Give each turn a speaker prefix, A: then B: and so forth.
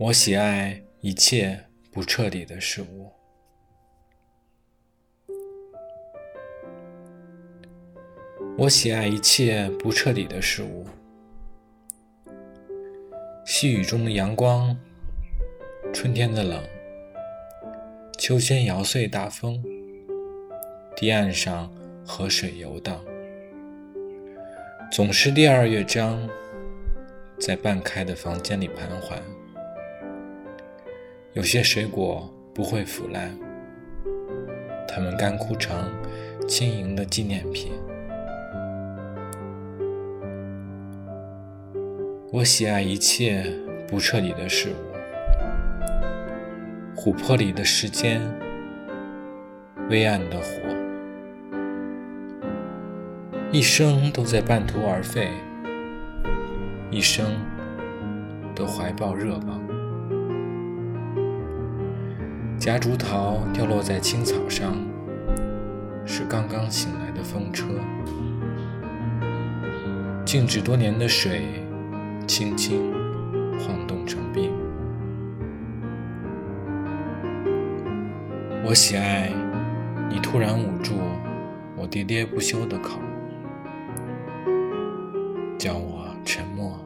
A: 我喜爱一切不彻底的事物。我喜爱一切不彻底的事物。细雨中的阳光，春天的冷，秋千摇碎大风，堤岸上河水游荡，总是第二乐章，在半开的房间里盘桓。有些水果不会腐烂，它们干枯成轻盈的纪念品。我喜爱一切不彻底的事物。琥珀里的时间，微暗的火，一生都在半途而废，一生都怀抱热望。夹竹桃掉落在青草上，是刚刚醒来的风车。静止多年的水，轻轻晃动成冰。我喜爱你突然捂住我喋喋不休的口，叫我沉默。